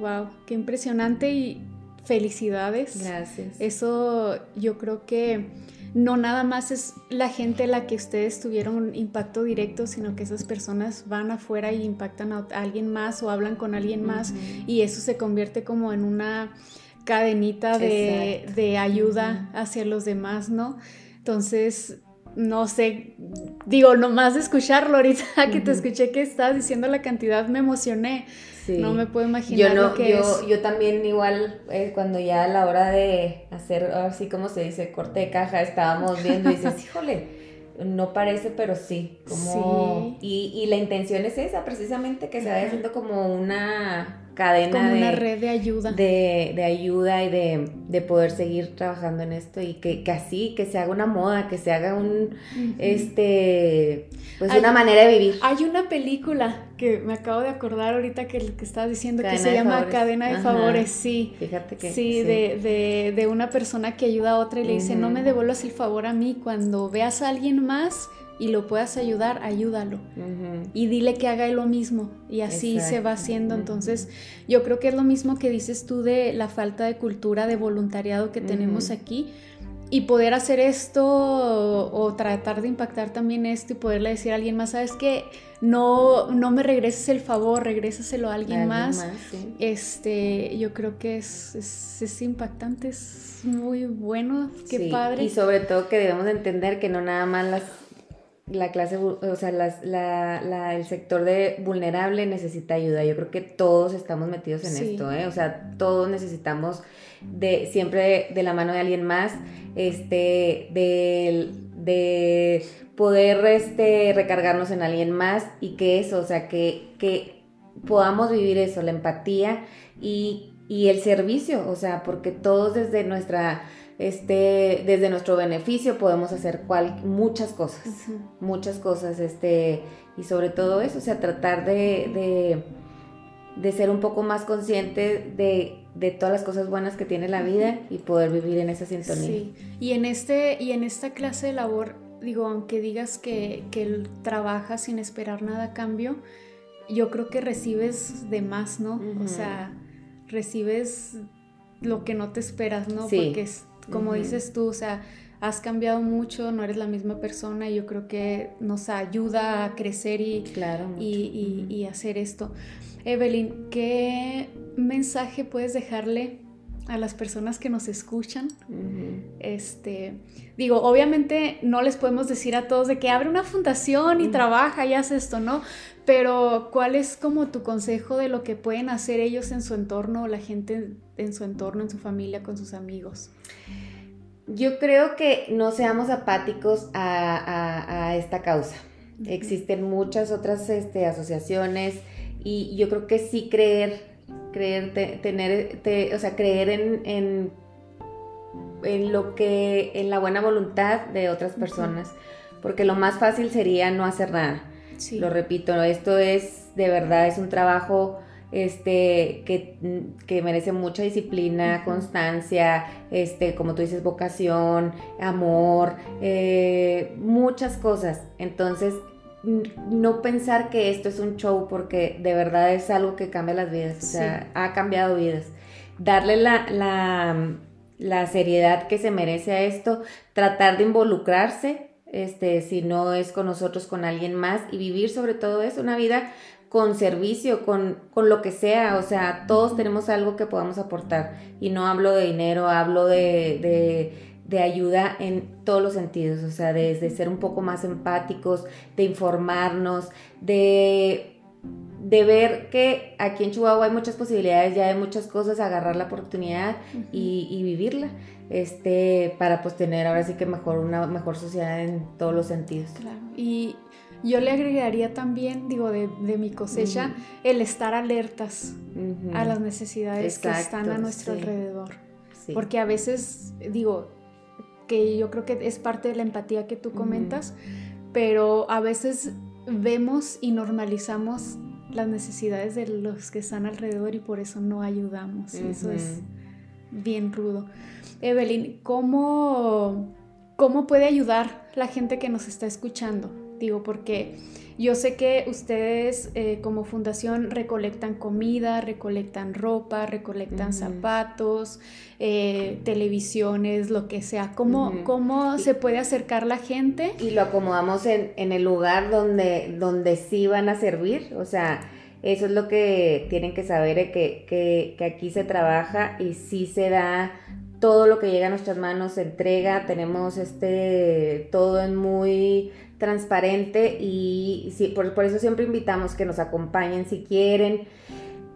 wow, qué impresionante y felicidades. Gracias. Eso yo creo que no nada más es la gente la que ustedes tuvieron un impacto directo, sino que esas personas van afuera y impactan a alguien más o hablan con alguien más y eso se convierte como en una cadenita de, ayuda hacia los demás, ¿no? Entonces, no sé, digo, nomás de escucharlo ahorita *laughs* que te escuché que estás diciendo la cantidad, me emocioné. No me puedo imaginar yo lo que yo, es. Yo también igual, eh, cuando ya a la hora de hacer, así como se dice, corte de caja, estábamos viendo y dices, *laughs* híjole, no parece, pero sí. Como, Y, y la intención es esa, precisamente, que se vaya haciendo como una cadena Como de, una red de ayuda. De, de ayuda y de, de, poder seguir trabajando en esto y que, que, así, que se haga una moda, que se haga un, este, pues una manera de vivir. Hay una película que me acabo de acordar ahorita que, que estabas diciendo que se llama Cadena de Favores, sí. Fíjate que. Sí, De, de, de, una persona que ayuda a otra y le dice, no me devuelvas el favor a mí, cuando veas a alguien más y lo puedas ayudar, ayúdalo. Y dile que haga lo mismo. Y así se va haciendo. Entonces, yo creo que es lo mismo que dices tú de la falta de cultura de voluntariado que tenemos aquí. y poder hacer esto o, tratar de impactar también esto y poderle decir a alguien más, sabes que no, no me regreses el favor, regrésaselo a alguien, más. Este, yo creo que es, es, impactante, es muy bueno, qué padre. Y sobre todo que debemos entender que no nada más las la clase, o sea, la, el sector de vulnerable necesita ayuda. Yo creo que todos estamos metidos en esto, ¿eh? O sea, todos necesitamos de siempre de, la mano de alguien más, este, de, de poder este, recargarnos en alguien más y que eso, o sea, que, que podamos vivir eso, la empatía y, y el servicio, o sea, porque todos desde nuestra este, desde nuestro beneficio podemos hacer cual, muchas cosas, muchas cosas, este, y sobre todo eso, o sea, tratar de, de, ser un poco más consciente de, todas las cosas buenas que tiene la vida y poder vivir en esa sintonía. Sí, y en, este, y en esta clase de labor, digo, aunque digas que, que trabajas sin esperar nada a cambio, yo creo que recibes de más, ¿no? O sea, recibes lo que no te esperas, ¿no? Porque es como dices tú, o sea, has cambiado mucho, no eres la misma persona y yo creo que nos ayuda a crecer y, claro, y, hacer esto. Evelyn, ¿qué mensaje puedes dejarle a las personas que nos escuchan? Este, digo, obviamente no les podemos decir a todos de que abre una fundación y trabaja y hace esto, ¿no? Pero ¿cuál es como tu consejo de lo que pueden hacer ellos en su entorno, la gente en su entorno, en su familia, con sus amigos? Yo creo que no seamos apáticos a, esta causa. Existen muchas otras este, asociaciones y yo creo que sí creer, creer, tener, o sea, creer en, en, lo que, en la buena voluntad de otras personas, porque lo más fácil sería no hacer nada. Lo repito, esto es de verdad, es un trabajo este, que, merece mucha disciplina, constancia, este, como tú dices, vocación, amor, eh, muchas cosas. Entonces, no pensar que esto es un show porque de verdad es algo que cambia las vidas, o sea, ha cambiado vidas. Darle la, la, la seriedad que se merece a esto, tratar de involucrarse, este, si no es con nosotros, con alguien más y vivir sobre todo eso, una vida con servicio, con, con, lo que sea, o sea, todos tenemos algo que podamos aportar y no hablo de dinero, hablo de, de, ayuda en todos los sentidos, o sea, desde ser un poco más empáticos, de informarnos, de, de ver que aquí en Chihuahua hay muchas posibilidades, ya hay muchas cosas, agarrar la oportunidad y, y, vivirla, este, para pues tener ahora sí que mejor, una mejor sociedad en todos los sentidos. Claro. Y yo le agregaría también, digo, de, mi cosecha, el estar alertas a las necesidades que están a nuestro alrededor. Porque a veces, digo, que yo creo que es parte de la empatía que tú comentas, pero a veces vemos y normalizamos las necesidades de los que están alrededor y por eso no ayudamos. Eso es bien rudo. Evelyn, ¿cómo, ¿cómo puede ayudar la gente que nos está escuchando? Digo, porque yo sé que ustedes eh, como fundación recolectan comida, recolectan ropa, recolectan zapatos, eh, televisiones, lo que sea. ¿Cómo, cómo se puede acercar la gente? Y lo acomodamos en, el lugar donde, donde sí van a servir. O sea, eso es lo que tienen que saber, eh, que, que, que aquí se trabaja y sí se da todo lo que llega a nuestras manos se entrega, tenemos este todo en muy transparente y sí, por, eso siempre invitamos que nos acompañen si quieren.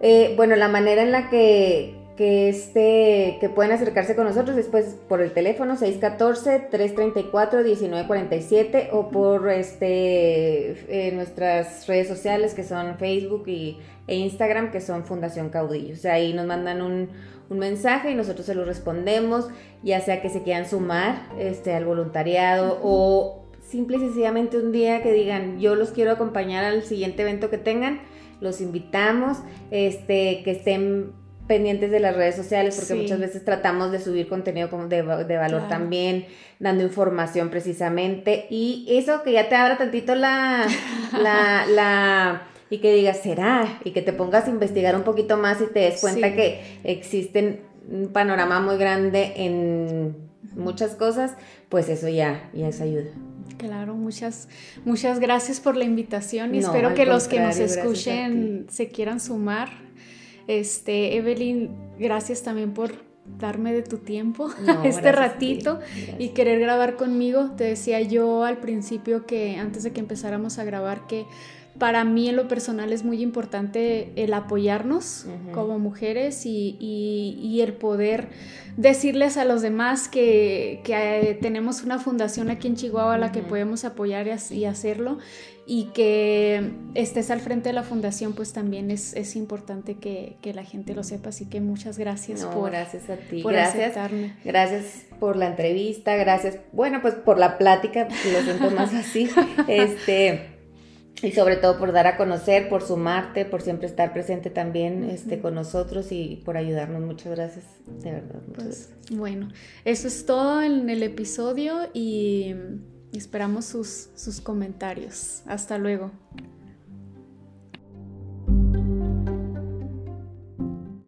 Eh, bueno, la manera en la que, que, este, que pueden acercarse con nosotros es pues, por el teléfono 614-334-1947 o por este, nuestras redes sociales que son Facebook y, e Instagram que son Fundación Caudillo. O sea, ahí nos mandan un, un mensaje y nosotros se lo respondemos, ya sea que se quieran sumar este, al voluntariado o simple y sencillamente un día que digan, yo los quiero acompañar al siguiente evento que tengan, los invitamos, este, que estén pendientes de las redes sociales porque muchas veces tratamos de subir contenido de, de valor también, dando información precisamente y eso que ya te abra tantito la, *laughs* la, la y que digas, ¿será? Y que te pongas a investigar un poquito más y te des cuenta que existen un panorama muy grande en muchas cosas, pues eso ya, ya es ayuda. Claro, muchas, muchas gracias por la invitación y espero que los que nos escuchen se quieran sumar. Este, Evelyn, gracias también por darme de tu tiempo *laughs* este ratito y querer grabar conmigo. Te decía yo al principio que antes de que empezáramos a grabar que para mí en lo personal es muy importante el apoyarnos como mujeres y, el poder decirles a los demás que, eh, tenemos una fundación aquí en Chihuahua a la que podemos apoyar y, hacerlo y que estés al frente de la fundación pues también es, importante que, la gente lo sepa. Así que muchas gracias por gracias a ti. gracias. aceptarme. gracias por la entrevista gracias bueno pues por la plática lo siento más *laughs* así este y sobre todo por dar a conocer, por sumarte, por siempre estar presente también este, con nosotros y por ayudarnos. Muchas gracias, de verdad. Pues, bueno, eso es todo en el episodio y esperamos sus, sus comentarios. Hasta luego.